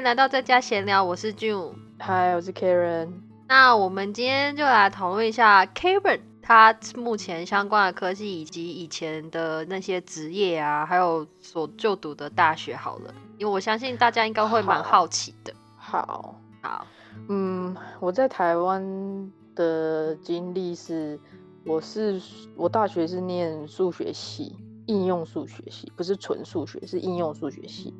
迎来到在家闲聊，我是 June。嗨，我是 Karen。那我们今天就来讨论一下 Karen 他目前相关的科技以及以前的那些职业啊，还有所就读的大学好了，因为我相信大家应该会蛮好奇的。好，好，嗯，我在台湾的经历是，我是我大学是念数学系，应用数学系，不是纯数学，是应用数学系。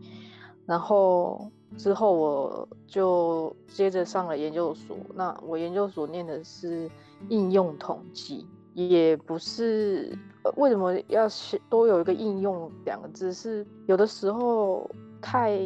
然后之后我就接着上了研究所。那我研究所念的是应用统计，也不是为什么要多有一个应用两个字？是有的时候太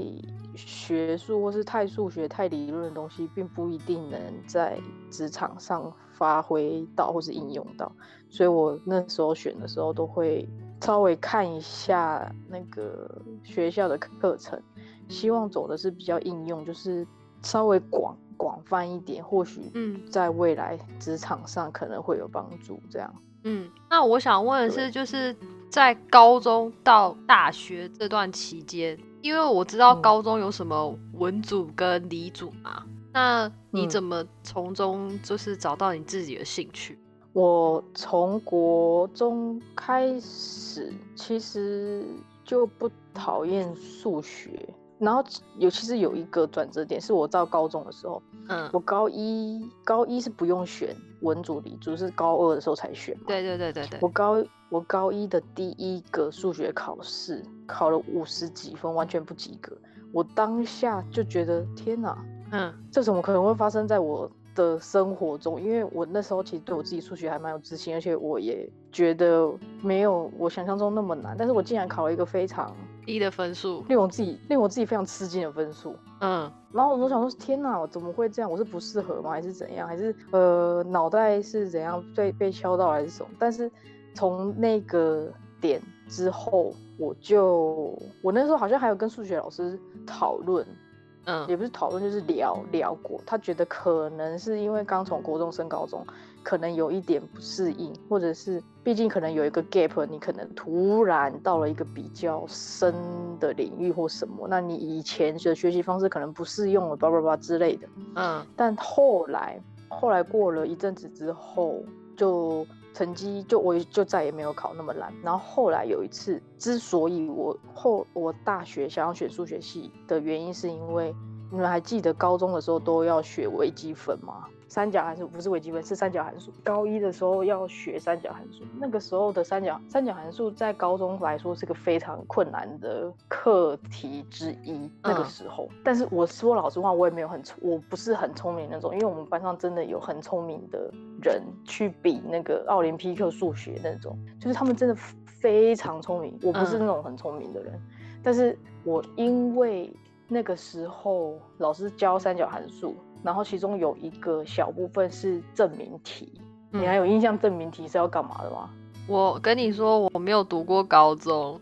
学术或是太数学、太理论的东西，并不一定能在职场上发挥到或是应用到。所以我那时候选的时候，都会稍微看一下那个学校的课程。希望走的是比较应用，就是稍微广广泛一点，或许嗯，在未来职场上可能会有帮助。这样，嗯，那我想问的是，就是在高中到大学这段期间，因为我知道高中有什么文组跟理组嘛，那你怎么从中就是找到你自己的兴趣？我从国中开始，其实就不讨厌数学。然后尤其是有一个转折点，是我到高中的时候，嗯，我高一高一是不用选文组理组，是高二的时候才选。对对对对对。我高我高一的第一个数学考试考了五十几分，完全不及格。我当下就觉得天哪，嗯，这怎么可能会发生在我？的生活中，因为我那时候其实对我自己数学还蛮有自信，而且我也觉得没有我想象中那么难。但是我竟然考了一个非常低的分数，令我自己令我自己非常吃惊的分数。嗯，然后我就想说，天哪，我怎么会这样？我是不适合吗？还是怎样？还是呃脑袋是怎样被被敲到还是什么？但是从那个点之后，我就我那时候好像还有跟数学老师讨论。嗯，也不是讨论，就是聊聊过。他觉得可能是因为刚从国中升高中，可能有一点不适应，或者是毕竟可能有一个 gap，你可能突然到了一个比较深的领域或什么，那你以前的学习方式可能不适用了，叭叭叭之类的。嗯，但后来后来过了一阵子之后，就。成绩就我就再也没有考那么烂，然后后来有一次，之所以我后我大学想要选数学系的原因，是因为你们还记得高中的时候都要学微积分吗？三角函数不是微积分，是三角函数。高一的时候要学三角函数，那个时候的三角三角函数在高中来说是个非常困难的课题之一。那个时候，但是我说老实话，我也没有很我不是很聪明那种，因为我们班上真的有很聪明的人去比那个奥林匹克数学那种，就是他们真的非常聪明。我不是那种很聪明的人，但是我因为那个时候老师教三角函数。然后其中有一个小部分是证明题，你还有印象证明题是要干嘛的吗？我跟你说，我没有读过高中。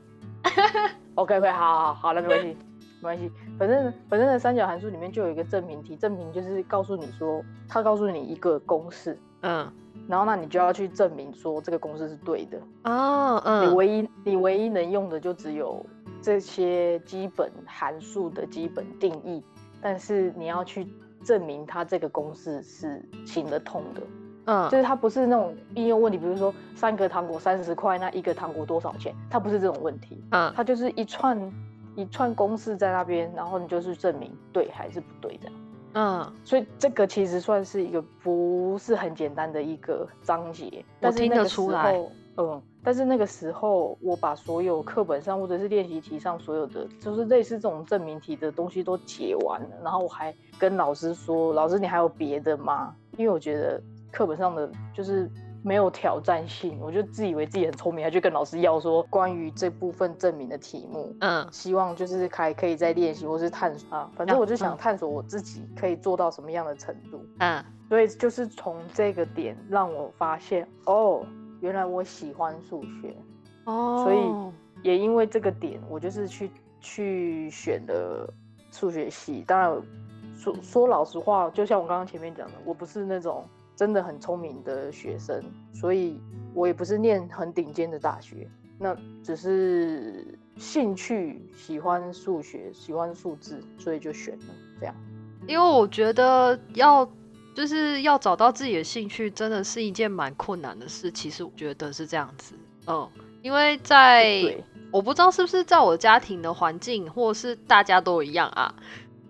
OK OK，好好好，那没关系，没关系。反正反正的，三角函数里面就有一个证明题，证明就是告诉你说，他告诉你一个公式，嗯，然后那你就要去证明说这个公式是对的。哦，嗯，你唯一你唯一能用的就只有这些基本函数的基本定义，但是你要去。证明他这个公式是行得通的，嗯，就是它不是那种应用问题，比如说三个糖果三十块，那一个糖果多少钱？它不是这种问题，嗯，它就是一串一串公式在那边，然后你就是证明对还是不对这样，嗯，所以这个其实算是一个不是很简单的一个章节，但是听得出来，嗯。但是那个时候，我把所有课本上或者是练习题上所有的，就是类似这种证明题的东西都解完了，然后我还跟老师说：“老师，你还有别的吗？”因为我觉得课本上的就是没有挑战性，我就自以为自己很聪明，还去跟老师要说关于这部分证明的题目，嗯，希望就是还可以再练习或是探索啊，反正我就想探索我自己可以做到什么样的程度，嗯，所以就是从这个点让我发现哦。原来我喜欢数学哦，所以也因为这个点，我就是去去选了数学系。当然，说说老实话，就像我刚刚前面讲的，我不是那种真的很聪明的学生，所以我也不是念很顶尖的大学。那只是兴趣，喜欢数学，喜欢数字，所以就选了这样。因为我觉得要就是要找到自己的兴趣，真的是一件蛮困难的事。其实我觉得是这样子，嗯，因为在我不知道是不是在我家庭的环境，或是大家都一样啊，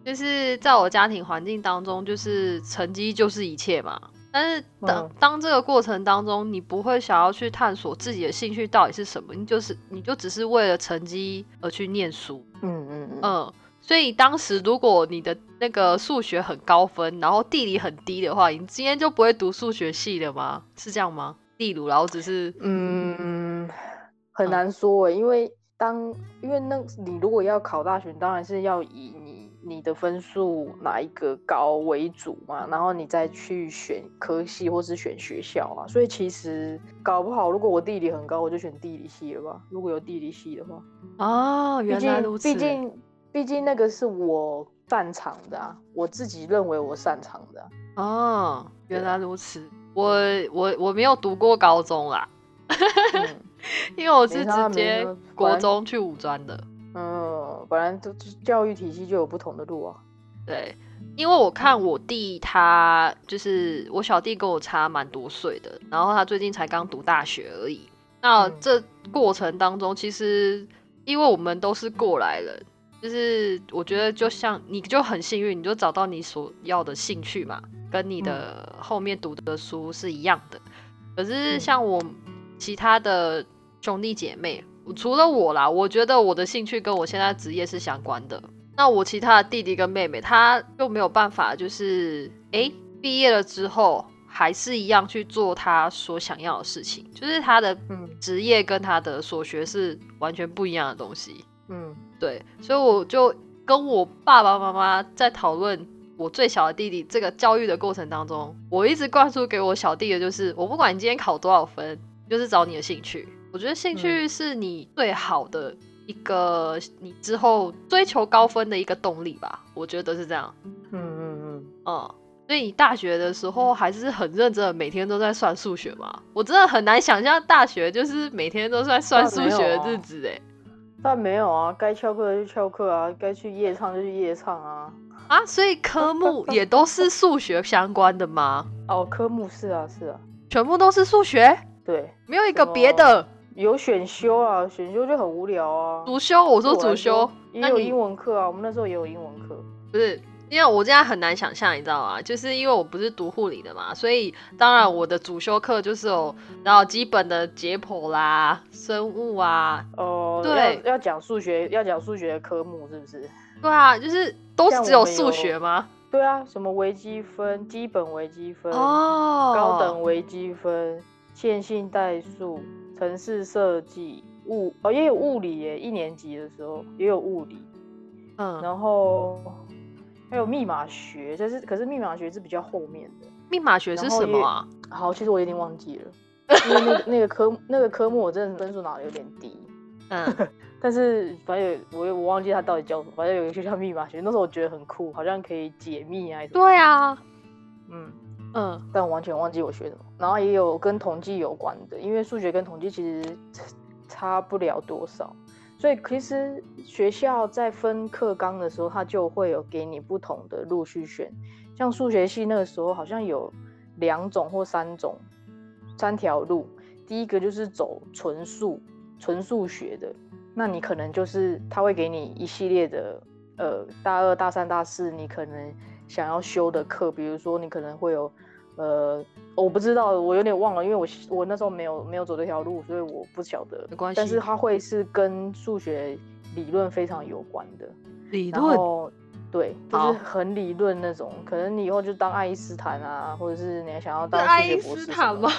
就是在我家庭环境当中，就是成绩就是一切嘛。但是当当这个过程当中，你不会想要去探索自己的兴趣到底是什么，你就是你就只是为了成绩而去念书，嗯嗯嗯。所以当时如果你的那个数学很高分，然后地理很低的话，你今天就不会读数学系了吗？是这样吗？例如，然后只是嗯，很难说诶，因为当因为那你如果要考大学，当然是要以你你的分数哪一个高为主嘛，然后你再去选科系或是选学校啊。所以其实搞不好，如果我地理很高，我就选地理系了吧？如果有地理系的话，哦，原来如此，毕竟。毕竟那个是我擅长的啊，我自己认为我擅长的。哦，原来如此。我我我没有读过高中啦，因为我是直接国中去五专的。嗯，本来就教育体系就有不同的路啊。对，因为我看我弟他就是我小弟跟我差蛮多岁的，然后他最近才刚读大学而已。那这过程当中，其实因为我们都是过来人。就是我觉得，就像你就很幸运，你就找到你所要的兴趣嘛，跟你的后面读的书是一样的。可是像我其他的兄弟姐妹，除了我啦，我觉得我的兴趣跟我现在职业是相关的。那我其他的弟弟跟妹妹，他就没有办法，就是哎，毕业了之后还是一样去做他所想要的事情，就是他的职业跟他的所学是完全不一样的东西。嗯。对，所以我就跟我爸爸妈妈在讨论我最小的弟弟这个教育的过程当中，我一直灌输给我小弟的就是，我不管你今天考多少分，就是找你的兴趣。我觉得兴趣是你最好的一个，你之后追求高分的一个动力吧。我觉得是这样。嗯嗯嗯嗯。所以你大学的时候还是很认真的，每天都在算数学吗？我真的很难想象大学就是每天都在算数学的日子哎。但没有啊，该翘课就翘课啊，该去夜唱就去夜唱啊。啊，所以科目 也都是数学相关的吗？哦，科目是啊，是啊，全部都是数学。对，没有一个别的。有选修啊，选修就很无聊啊。主修，我说主修也有英文课啊，我们那时候也有英文课。不是。因为我现在很难想象，你知道吗？就是因为我不是读护理的嘛，所以当然我的主修课就是有，然后基本的解剖啦、生物啊。哦，对，要讲数学，要讲数学的科目是不是？对啊，就是都只有数学吗？对啊，什么微积分、基本微积分、哦，高等微积分、线性代数、城市设计、物哦也有物理耶，一年级的时候也有物理，嗯，然后。还有密码学，就是可是密码学是比较后面的。密码学是什么啊？好，其实我有点忘记了，因为那个那个科那个科目我真的分数拿的有点低。嗯，但是反正我我忘记它到底叫什么，反正有一个学校密码学，那时候我觉得很酷，好像可以解密啊什么。对啊，嗯嗯，但我完全忘记我学什么。然后也有跟统计有关的，因为数学跟统计其实差不了多少。所以其实学校在分课纲的时候，它就会有给你不同的陆续选。像数学系那个时候好像有两种或三种三条路。第一个就是走纯数纯数学的，那你可能就是他会给你一系列的呃大二大三大四你可能想要修的课，比如说你可能会有。呃，我不知道，我有点忘了，因为我我那时候没有没有走这条路，所以我不晓得。没关系。但是它会是跟数学理论非常有关的理论。对，就是很理论那种。可能你以后就当爱因斯坦啊，或者是你还想要当爱因斯坦吗？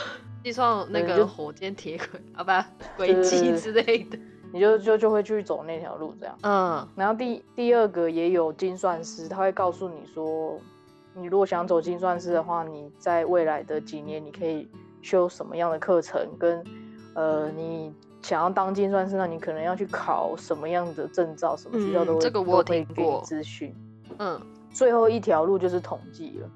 计算那个火箭铁轨啊，不，轨迹之类的，你就就就会去走那条路这样。嗯。然后第第二个也有精算师，他会告诉你说。你如果想走精算师的话，你在未来的几年，你可以修什么样的课程？跟呃，你想要当精算师，那你可能要去考什么样的证照？什么学校都会这个我听过资讯。嗯，最后一条路就是统计了。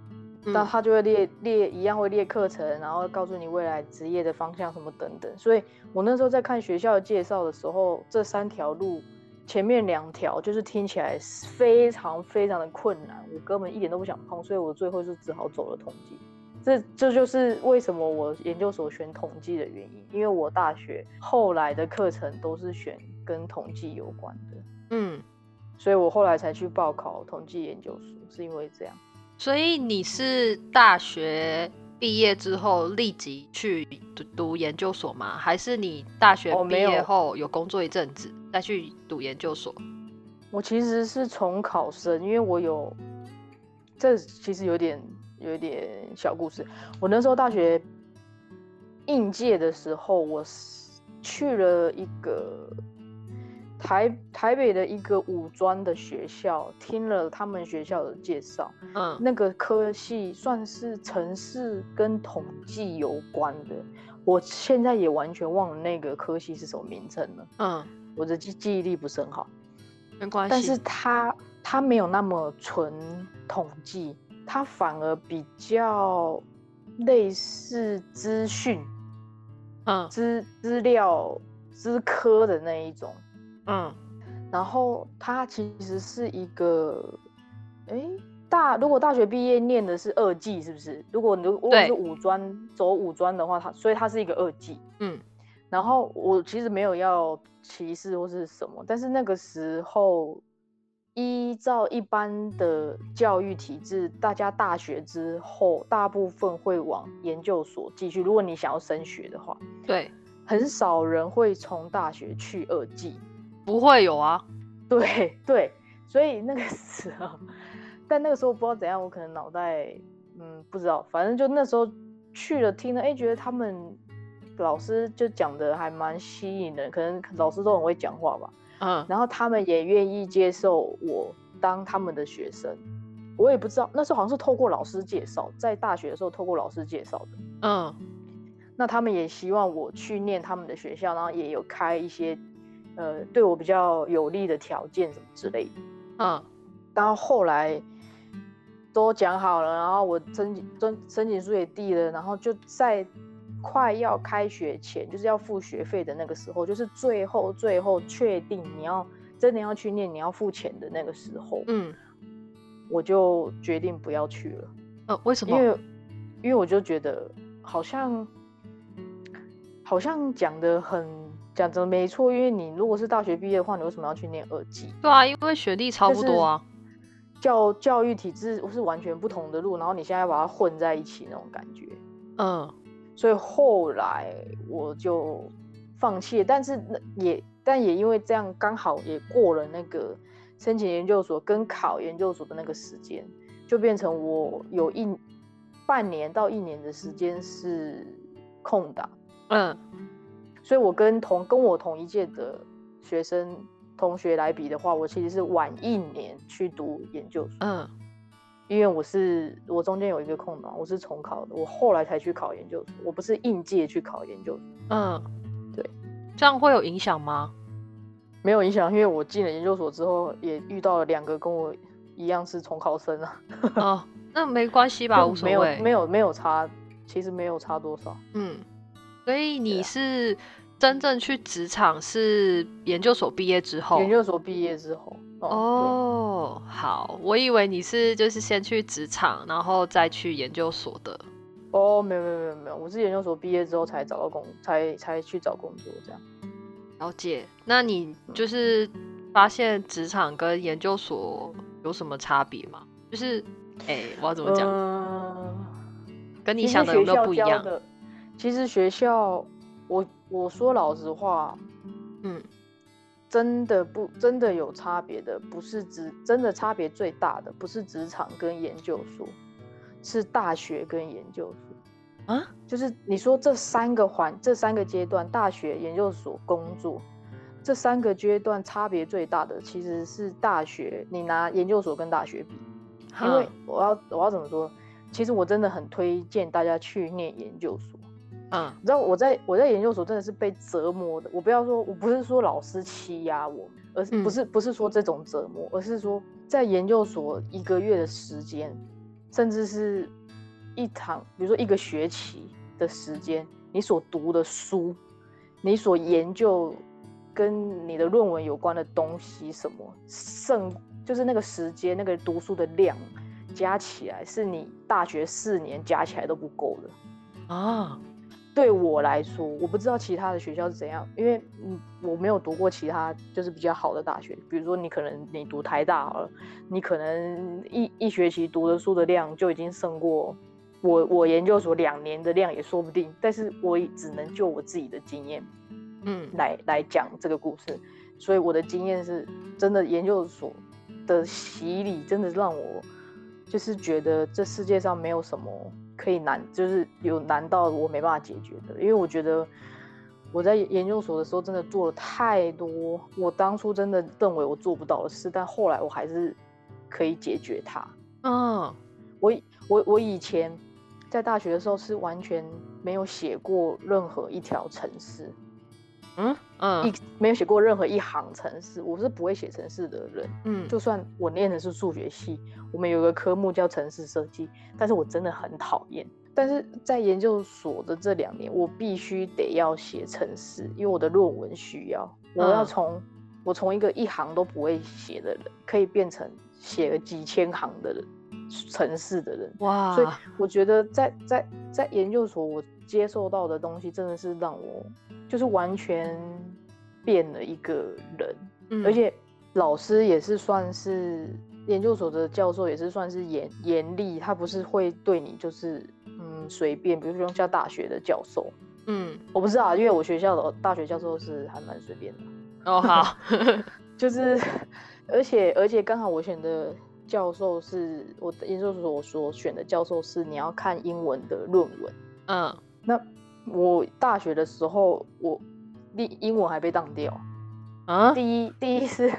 那他就会列列一样会列课程，然后告诉你未来职业的方向什么等等。所以我那时候在看学校介绍的时候，这三条路前面两条就是听起来非常非常的困难，我根本一点都不想碰，所以我最后就只好走了统计。这这就是为什么我研究所选统计的原因，因为我大学后来的课程都是选跟统计有关的，嗯，所以我后来才去报考统计研究所，是因为这样。所以你是大学毕业之后立即去读读研究所吗？还是你大学毕业后有工作一阵子再去读研究所？我其实是重考生，因为我有这其实有点有一点小故事。我那时候大学应届的时候，我去了一个。台台北的一个五专的学校，听了他们学校的介绍，嗯，那个科系算是城市跟统计有关的，我现在也完全忘了那个科系是什么名称了，嗯，我的记记忆力不是很好，没关。系，但是他他没有那么纯统计，他反而比较类似资讯，嗯，资资料资科的那一种。嗯，然后他其实是一个，哎，大如果大学毕业念的是二技，是不是？如果如果是五专走五专的话，他所以他是一个二技。嗯，然后我其实没有要歧视或是什么，但是那个时候依照一般的教育体制，大家大学之后大部分会往研究所继续。如果你想要升学的话，对，很少人会从大学去二技。不会有啊，对 对，所以那个 时候，但那个时候不知道怎样，我可能脑袋嗯不知道，反正就那时候去了听了，哎，觉得他们老师就讲的还蛮吸引人，可能老师都很会讲话吧，嗯，然后他们也愿意接受我当他们的学生，我也不知道那时候好像是透过老师介绍，在大学的时候透过老师介绍的，嗯，那他们也希望我去念他们的学校，然后也有开一些。呃，对我比较有利的条件什么之类的，嗯，到后来都讲好了，然后我申请申申请书也递了，然后就在快要开学前，就是要付学费的那个时候，就是最后最后确定你要真的要去念，你要付钱的那个时候，嗯，我就决定不要去了。呃，为什么？因为因为我就觉得好像好像讲的很。讲真没错，因为你如果是大学毕业的话，你为什么要去念二技？对啊，因为学历差不多啊。教教育体制是完全不同的路，然后你现在把它混在一起那种感觉。嗯，所以后来我就放弃，但是也但也因为这样，刚好也过了那个申请研究所跟考研究所的那个时间，就变成我有一半年到一年的时间是空档。嗯。所以，我跟同跟我同一届的学生同学来比的话，我其实是晚一年去读研究所。嗯，因为我是我中间有一个空档，我是重考的，我后来才去考研究所，我不是应届去考研究所。嗯，对，这样会有影响吗？没有影响，因为我进了研究所之后，也遇到了两个跟我一样是重考生啊。哦，那没关系吧？无所谓，没有没有差，其实没有差多少。嗯。所以你是真正去职场是研究所毕业之后？研究所毕业之后哦，好，我以为你是就是先去职场，然后再去研究所的。哦，没有没有没有没有，我是研究所毕业之后才找到工，才才去找工作这样。了解，那你就是发现职场跟研究所有什么差别吗？就是，哎，我要怎么讲？跟你想的有没有不一样？其实学校，我我说老实话，嗯，真的不真的有差别的，不是职真的差别最大的不是职场跟研究所，是大学跟研究所啊，就是你说这三个环这三个阶段，大学、研究所、工作这三个阶段差别最大的其实是大学，你拿研究所跟大学比，因为我要我要怎么说？其实我真的很推荐大家去念研究所。嗯，你知道我在我在研究所真的是被折磨的。我不要说，我不是说老师欺压我，而是不是不是说这种折磨，而是说在研究所一个月的时间，甚至是一堂，比如说一个学期的时间，你所读的书，你所研究跟你的论文有关的东西，什么剩就是那个时间，那个读书的量加起来，是你大学四年加起来都不够的啊。对我来说，我不知道其他的学校是怎样，因为嗯，我没有读过其他就是比较好的大学。比如说，你可能你读台大好了，你可能一一学期读的书的量就已经胜过我我研究所两年的量也说不定。但是我只能就我自己的经验，嗯，来来讲这个故事。所以我的经验是真的，研究所的洗礼真的让我就是觉得这世界上没有什么。可以难，就是有难到我没办法解决的，因为我觉得我在研究所的时候真的做了太多我当初真的认为我做不到的事，但后来我还是可以解决它。嗯，我我我以前在大学的时候是完全没有写过任何一条程式。嗯嗯，一没有写过任何一行程式，我是不会写程式的人。嗯，就算我念的是数学系，我们有个科目叫城市设计，但是我真的很讨厌。但是在研究所的这两年，我必须得要写程式，因为我的论文需要。我要从我从一个一行都不会写的人，可以变成写了几千行的人，程式的人。哇！所以我觉得在在在研究所，我接受到的东西真的是让我。就是完全变了一个人，而且老师也是算是研究所的教授，也是算是严严厉，他不是会对你就是嗯随便，比如说像大学的教授，嗯，我不知道，因为我学校的大学教授是还蛮随便的。哦，好，就是而且而且刚好我选的教授是我研究所所选的教授是你要看英文的论文，嗯，那。我大学的时候，我英英文还被当掉啊！第一，第一是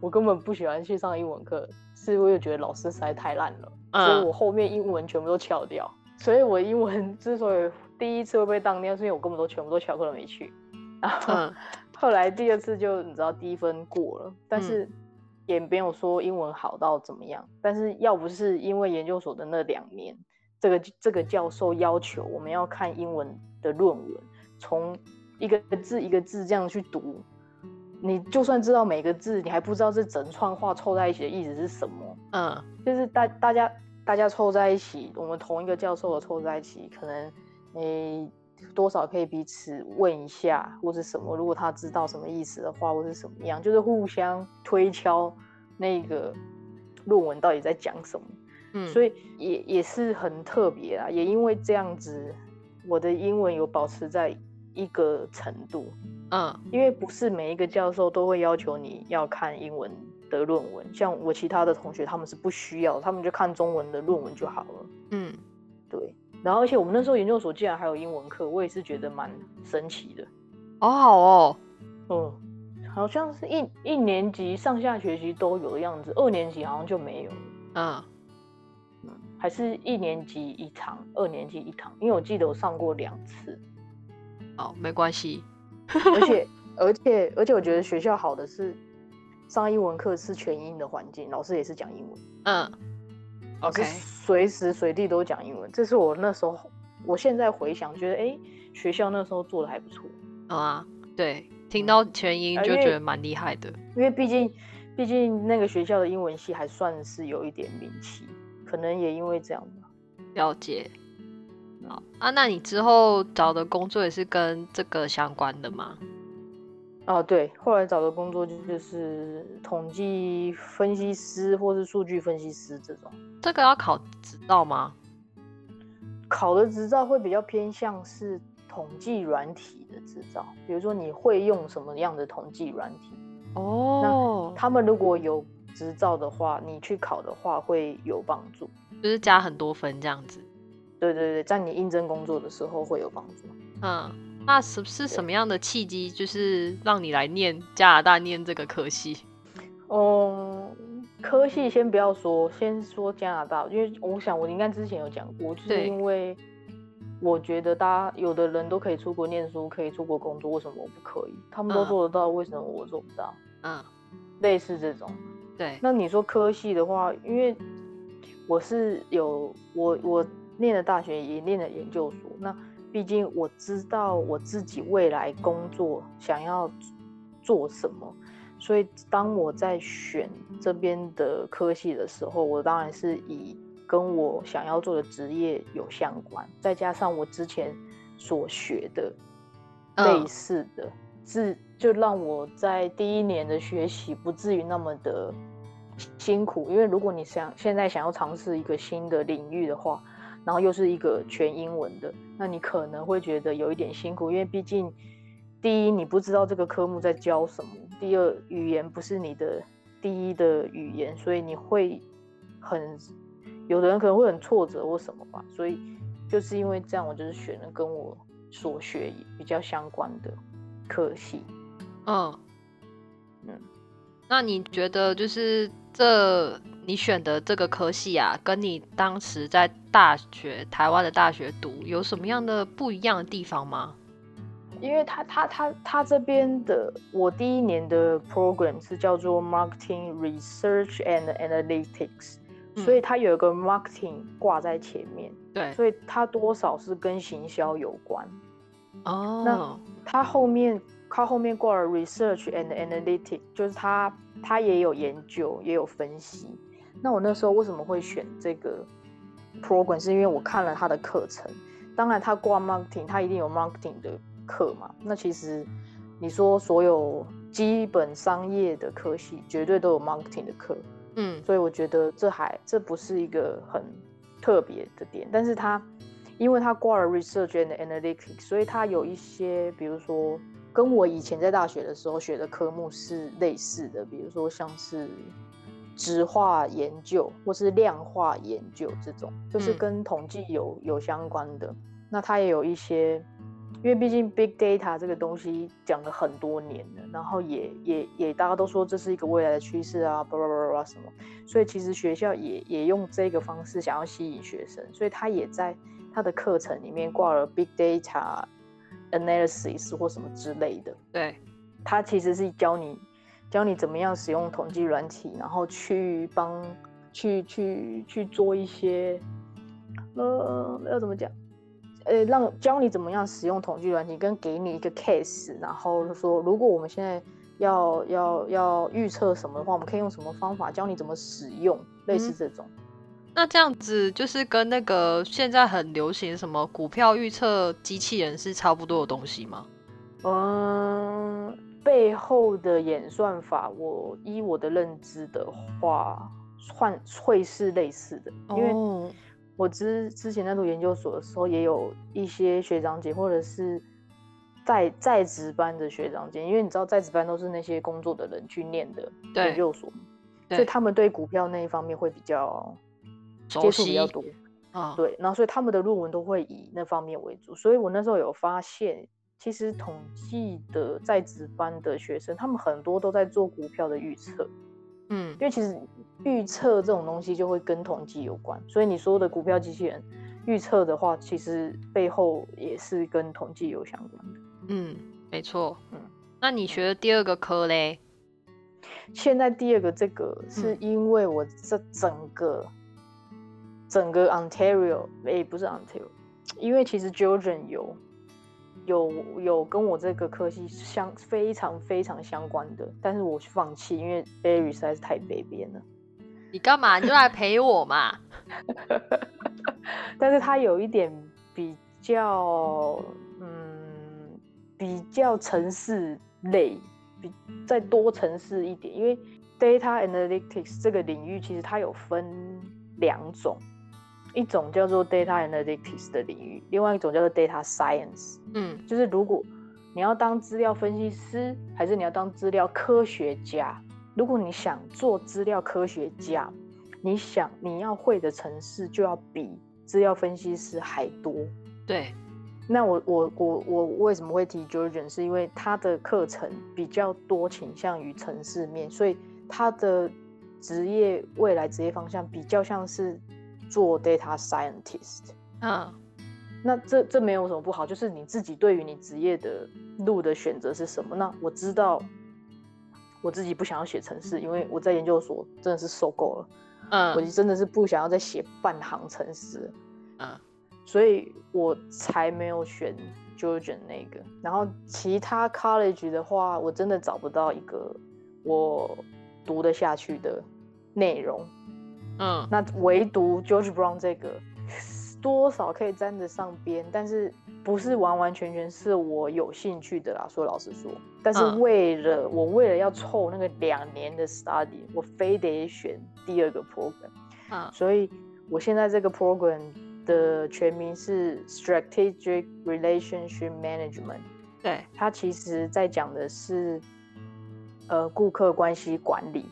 我根本不喜欢去上英文课，是我也觉得老师实在太烂了，所以我后面英文全部都翘掉。所以我英文 之所以第一次会被当掉，是因为我根本都全部都翘课了没去。然后后来第二次就你知道低分过了，但是也没有说英文好到怎么样。但是要不是因为研究所的那两年，这个这个教授要求我们要看英文。的论文，从一个字一个字这样去读，你就算知道每个字，你还不知道这整串话凑在一起的意思是什么。嗯，就是大大家大家凑在一起，我们同一个教授的凑在一起，可能你多少可以彼此问一下，或是什么，如果他知道什么意思的话，或是什么样，就是互相推敲那个论文到底在讲什么。嗯，所以也也是很特别啊，也因为这样子。我的英文有保持在一个程度，嗯，因为不是每一个教授都会要求你要看英文的论文，像我其他的同学他们是不需要，他们就看中文的论文就好了，嗯，对。然后而且我们那时候研究所竟然还有英文课，我也是觉得蛮神奇的，好好哦，嗯，好像是一一年级上下学期都有的样子，二年级好像就没有，嗯。还是一年级一堂，二年级一堂，因为我记得我上过两次。哦，没关系。而且，而且，而且，我觉得学校好的是上英文课是全英的环境，老师也是讲英文。嗯。OK。随时随地都讲英文，这是我那时候，我现在回想，觉得哎，学校那时候做的还不错。啊，对，听到全英就觉得蛮厉害的。因为毕竟，毕竟那个学校的英文系还算是有一点名气。可能也因为这样吧，了解。好啊，那你之后找的工作也是跟这个相关的吗？哦，对，后来找的工作就是统计分析师或是数据分析师这种。这个要考执照吗？考的执照会比较偏向是统计软体的执照，比如说你会用什么样的统计软体？哦，那他们如果有。执照的话，你去考的话会有帮助，就是加很多分这样子。对对对，在你应征工作的时候会有帮助。嗯，那是是什么样的契机，就是让你来念加拿大念这个科系？嗯，科系先不要说，先说加拿大，因为我想我应该之前有讲过，就是因为我觉得大家有的人都可以出国念书，可以出国工作，为什么我不可以？他们都做得到，为什么我做不到？嗯，类似这种。对，那你说科系的话，因为我是有我我念了大学，也念了研究所。那毕竟我知道我自己未来工作想要做什么，所以当我在选这边的科系的时候，我当然是以跟我想要做的职业有相关，再加上我之前所学的类似的，是就让我在第一年的学习不至于那么的辛苦。因为如果你想现在想要尝试一个新的领域的话，然后又是一个全英文的，那你可能会觉得有一点辛苦，因为毕竟第一你不知道这个科目在教什么，第二语言不是你的第一的语言，所以你会很有的人可能会很挫折或什么吧。所以就是因为这样，我就是选了跟我所学比较相关的科系。嗯嗯，那你觉得就是这？你选的这个科系啊，跟你当时在大学台湾的大学读有什么样的不一样的地方吗？因为他他他他这边的我第一年的 program 是叫做 marketing research and analytics，所以它有一个 marketing 挂在前面，对，所以它多少是跟行销有关。哦，那它后面它后面挂了 research and analytics，就是它它也有研究也有分析。那我那时候为什么会选这个 program？是因为我看了他的课程。当然，他挂 marketing，他一定有 marketing 的课嘛。那其实你说所有基本商业的科系，绝对都有 marketing 的课。嗯，所以我觉得这还这不是一个很特别的点。但是他因为他挂了 research and analytics，所以他有一些，比如说跟我以前在大学的时候学的科目是类似的，比如说像是。质化研究或是量化研究这种，就是跟统计有有相关的。那它也有一些，因为毕竟 big data 这个东西讲了很多年了，然后也也也大家都说这是一个未来的趋势啊，巴拉巴拉什么。所以其实学校也也用这个方式想要吸引学生，所以他也在他的课程里面挂了 big data analysis 或什么之类的。对，它其实是教你。教你怎么样使用统计软体，然后去帮去去去做一些，呃，要怎么讲？呃，让教你怎么样使用统计软体，跟给你一个 case，然后说如果我们现在要要要预测什么的话，我们可以用什么方法？教你怎么使用，类似这种。那这样子就是跟那个现在很流行什么股票预测机器人是差不多的东西吗？嗯。背后的演算法，我依我的认知的话，换会是类似的，因为我之之前在读研究所的时候，也有一些学长姐或者是在在职班的学长姐，因为你知道在职班都是那些工作的人去念的研究所，所以他们对股票那一方面会比较接触比较多啊，对，然后所以他们的论文都会以那方面为主，所以我那时候有发现。其实统计的在职班的学生，他们很多都在做股票的预测，嗯，因为其实预测这种东西就会跟统计有关，所以你说的股票机器人预测的话，其实背后也是跟统计有相关的。嗯，没错。嗯，那你学的第二个科嘞？现在第二个这个是因为我这整个整个 Ontario，哎，不是 Ontario，因为其实 Georgian 有。有有跟我这个科系相非常非常相关的，但是我放弃，因为 Barry 实在是太北边了。你干嘛？你就来陪我嘛。但是它有一点比较，嗯，比较城市类，比再多城市一点，因为 Data Analytics 这个领域其实它有分两种。一种叫做 data analytics 的领域，另外一种叫做 data science。嗯，就是如果你要当资料分析师，还是你要当资料科学家？如果你想做资料科学家，你想你要会的城市就要比资料分析师还多。对，那我我我我为什么会提 Georgian？是因为他的课程比较多倾向于城市面，所以他的职业未来职业方向比较像是。做 data scientist，嗯，那这这没有什么不好，就是你自己对于你职业的路的选择是什么？那我知道我自己不想要写程式，因为我在研究所真的是受够了，嗯，我真的是不想要再写半行程式，嗯，所以我才没有选 Georgia 那个。然后其他 college 的话，我真的找不到一个我读得下去的内容。嗯，那唯独 George Brown 这个多少可以沾得上边，但是不是完完全全是我有兴趣的啦。说老实说，但是为了我为了要凑那个两年的 study，我非得选第二个 program。嗯，所以我现在这个 program 的全名是 Strategic Relationship Management。对，它其实在讲的是呃顾客关系管理。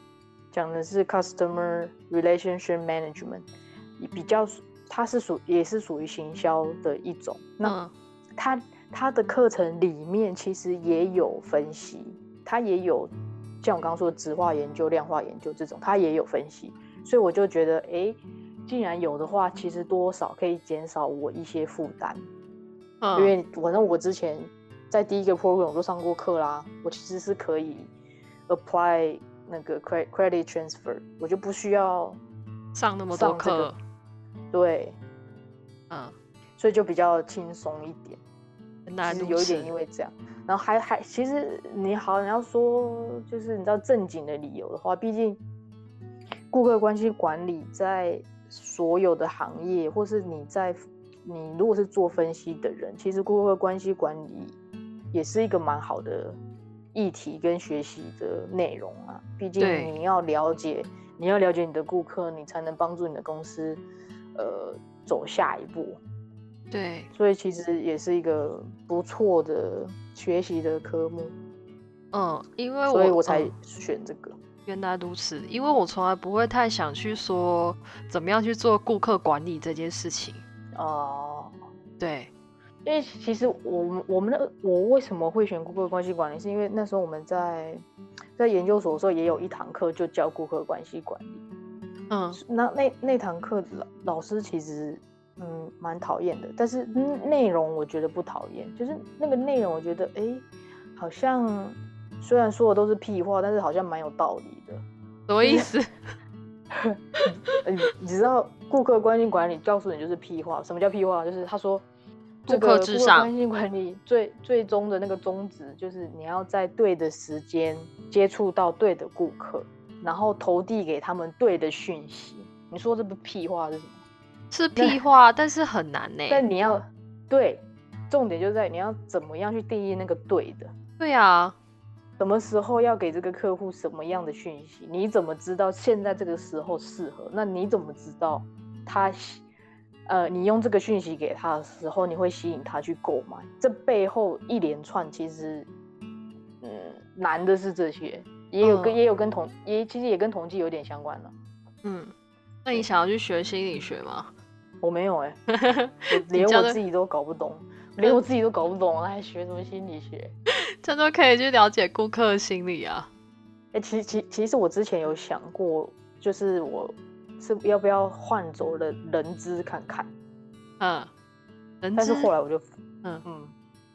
讲的是 customer relationship management，比较它是属也是属于行销的一种。那它它的课程里面其实也有分析，它也有像我刚刚说的质化研究、量化研究这种，它也有分析。所以我就觉得，哎，既然有的话，其实多少可以减少我一些负担。嗯，因为反正我之前在第一个 program 我都上过课啦，我其实是可以 apply。那个 credit transfer，我就不需要上那么多课，对，嗯，所以就比较轻松一点。其实有一点因为这样，然后还还其实你好，你要说就是你知道正经的理由的话，毕竟顾客关系管理在所有的行业，或是你在你如果是做分析的人，其实顾客关系管理也是一个蛮好的。议题跟学习的内容啊，毕竟你要了解，你要了解你的顾客，你才能帮助你的公司，呃，走下一步。对，所以其实也是一个不错的学习的科目。嗯，因为所以我才选这个。原来如此，因为我从来不会太想去说怎么样去做顾客管理这件事情。哦，对。因为其实我们我们的我为什么会选顾客关系管理，是因为那时候我们在在研究所的时候也有一堂课就教顾客关系管理。嗯，那那那堂课老老师其实嗯蛮讨厌的，但是内容我觉得不讨厌，就是那个内容我觉得哎好像虽然说的都是屁话，但是好像蛮有道理的。什么意思？你你知道顾客关系管理告诉你就是屁话？什么叫屁话？就是他说。顾客至上，关系管理最最终的那个宗旨就是你要在对的时间接触到对的顾客，然后投递给他们对的讯息。你说这不屁话是什么？是屁话，但是很难呢。但你要对，重点就在你要怎么样去定义那个对的。对啊，什么时候要给这个客户什么样的讯息？你怎么知道现在这个时候适合？那你怎么知道他？呃，你用这个讯息给他的时候，你会吸引他去购买。这背后一连串，其实，嗯，难的是这些，也有跟也有跟同，也其实也跟统计有点相关了。嗯，那你想要去学心理学吗？我没有哎，连我自己都搞不懂，连我自己都搞不懂，还学什么心理学？这都可以去了解顾客心理啊？哎，其其其实我之前有想过，就是我。是要不要换走了人资看看？嗯，但是后来我就，嗯嗯，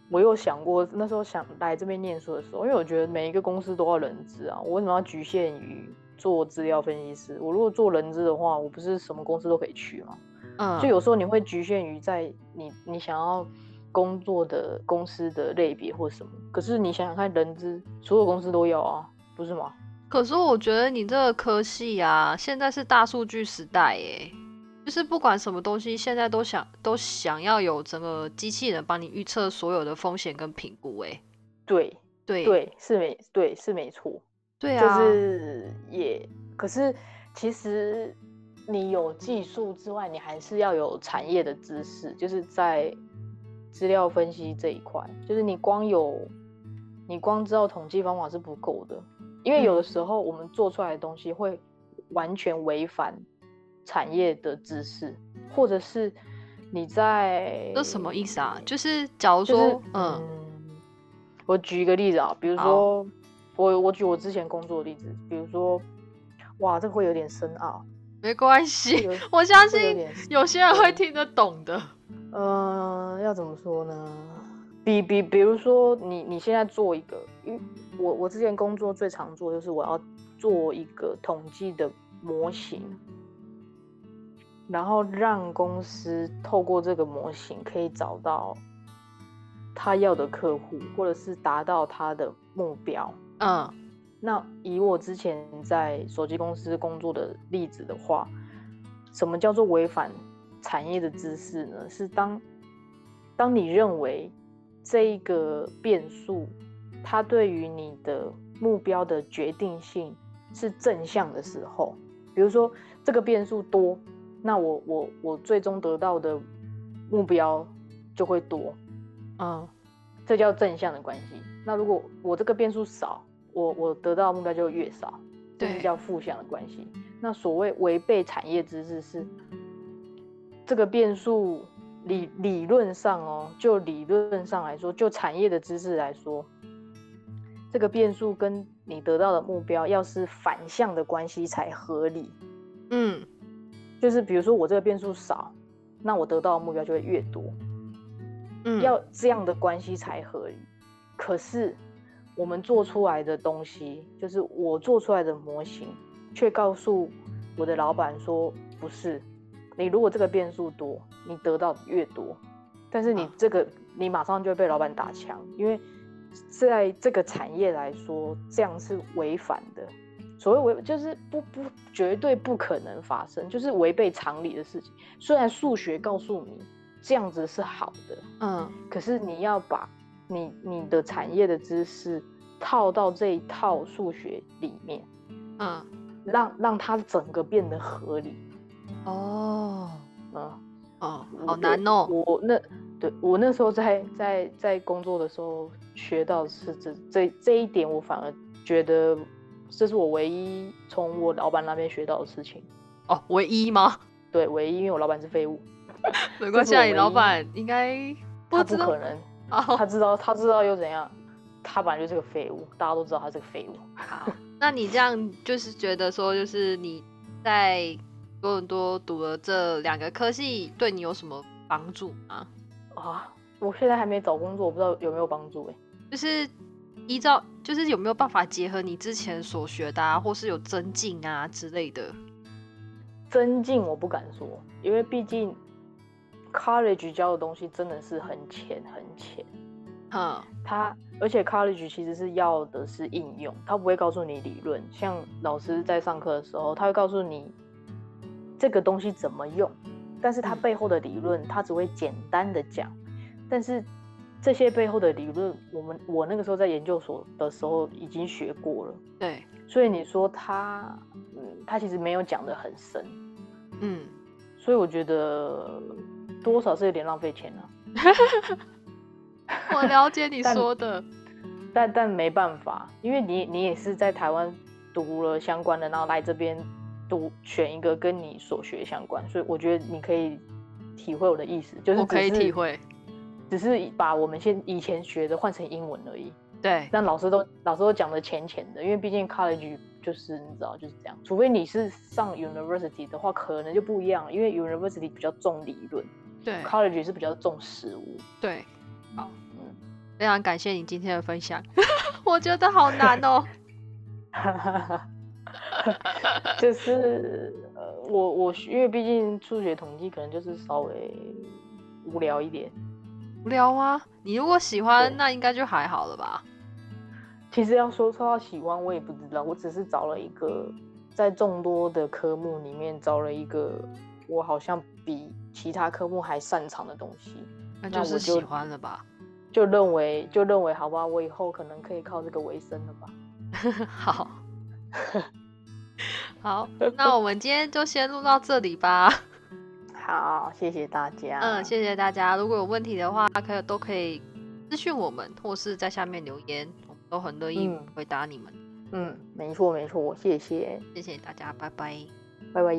我有想过，那时候想来这边念书的时候，因为我觉得每一个公司都要人资啊，我为什么要局限于做资料分析师？我如果做人资的话，我不是什么公司都可以去吗？嗯，就有时候你会局限于在你你想要工作的公司的类别或什么，可是你想想看，人资所有公司都要啊，不是吗？可是我觉得你这个科系啊，现在是大数据时代耶，就是不管什么东西，现在都想都想要有整个机器人帮你预测所有的风险跟评估。哎，对对对，是没对是没错，对啊，就是也可是其实你有技术之外，你还是要有产业的知识，就是在资料分析这一块，就是你光有你光知道统计方法是不够的。因为有的时候我们做出来的东西会完全违反产业的知识，或者是你在这什么意思啊？就是假如说，嗯，我举一个例子啊，比如说我我举我之前工作的例子，比如说，哇，这个会有点深奥，没关系，我相信有些人会听得懂的。嗯，要怎么说呢？比比，比如说你你现在做一个，因我我之前工作最常做就是我要做一个统计的模型，然后让公司透过这个模型可以找到他要的客户，或者是达到他的目标。嗯，那以我之前在手机公司工作的例子的话，什么叫做违反产业的知识呢？是当当你认为这一个变数，它对于你的目标的决定性是正向的时候，比如说这个变数多。那我我我最终得到的目标就会多，嗯，这叫正向的关系。那如果我这个变数少，我我得到的目标就越少，这是叫负向的关系。那所谓违背产业知识是这个变数理理论上哦，就理论上来说，就产业的知识来说，这个变数跟你得到的目标要是反向的关系才合理，嗯。就是比如说我这个变数少，那我得到的目标就会越多，嗯，要这样的关系才合理。可是我们做出来的东西，就是我做出来的模型，却告诉我的老板说，不是，你如果这个变数多，你得到越多，但是你这个你马上就会被老板打枪，因为在这个产业来说，这样是违反的。所谓违就是不不绝对不可能发生，就是违背常理的事情。虽然数学告诉你这样子是好的，嗯，可是你要把你你的产业的知识套到这一套数学里面，嗯，让让它整个变得合理。哦，嗯，哦，好难哦。我那对我那时候在在在工作的时候学到是这这这一点，我反而觉得。这是我唯一从我老板那边学到的事情哦，唯一吗？对，唯一，因为我老板是废物。没关系，你老板应该他不可能，他知道，他知道又怎样？他本来就是个废物，大家都知道他是个废物。好，那你这样就是觉得说，就是你在多伦多读了这两个科系，对你有什么帮助吗？啊，我现在还没找工作，我不知道有没有帮助哎，就是。依照就是有没有办法结合你之前所学的，啊，或是有增进啊之类的？增进我不敢说，因为毕竟 college 教的东西真的是很浅很浅。嗯，他而且 college 其实是要的是应用，他不会告诉你理论。像老师在上课的时候，他会告诉你这个东西怎么用，但是它背后的理论他只会简单的讲，但是。这些背后的理论，我们我那个时候在研究所的时候已经学过了。对，所以你说他，嗯，他其实没有讲的很深，嗯，所以我觉得多少是有点浪费钱了。我了解你说的，但但没办法，因为你你也是在台湾读了相关的，然后来这边读选一个跟你所学相关，所以我觉得你可以体会我的意思，就是我可以体会。只是把我们现以前学的换成英文而已。对，但老师都老师都讲的浅浅的，因为毕竟 college 就是你知道就是这样。除非你是上 university 的话，可能就不一样，因为 university 比较重理论，对，college 是比较重实物。对，好，嗯，非常感谢你今天的分享，我觉得好难哦。就是呃，我我因为毕竟数学统计可能就是稍微无聊一点。无聊吗？你如果喜欢，那应该就还好了吧。其实要说说到喜欢，我也不知道。我只是找了一个，在众多的科目里面找了一个，我好像比其他科目还擅长的东西。那就是喜欢了吧？就认为就认为好吧，我以后可能可以靠这个为生了吧。好，好，那我们今天就先录到这里吧。好，谢谢大家。嗯，谢谢大家。如果有问题的话，可以都可以咨询我们，或是在下面留言，我们都很乐意回答你们。嗯，没错没错，谢谢，谢谢大家，拜拜，拜拜。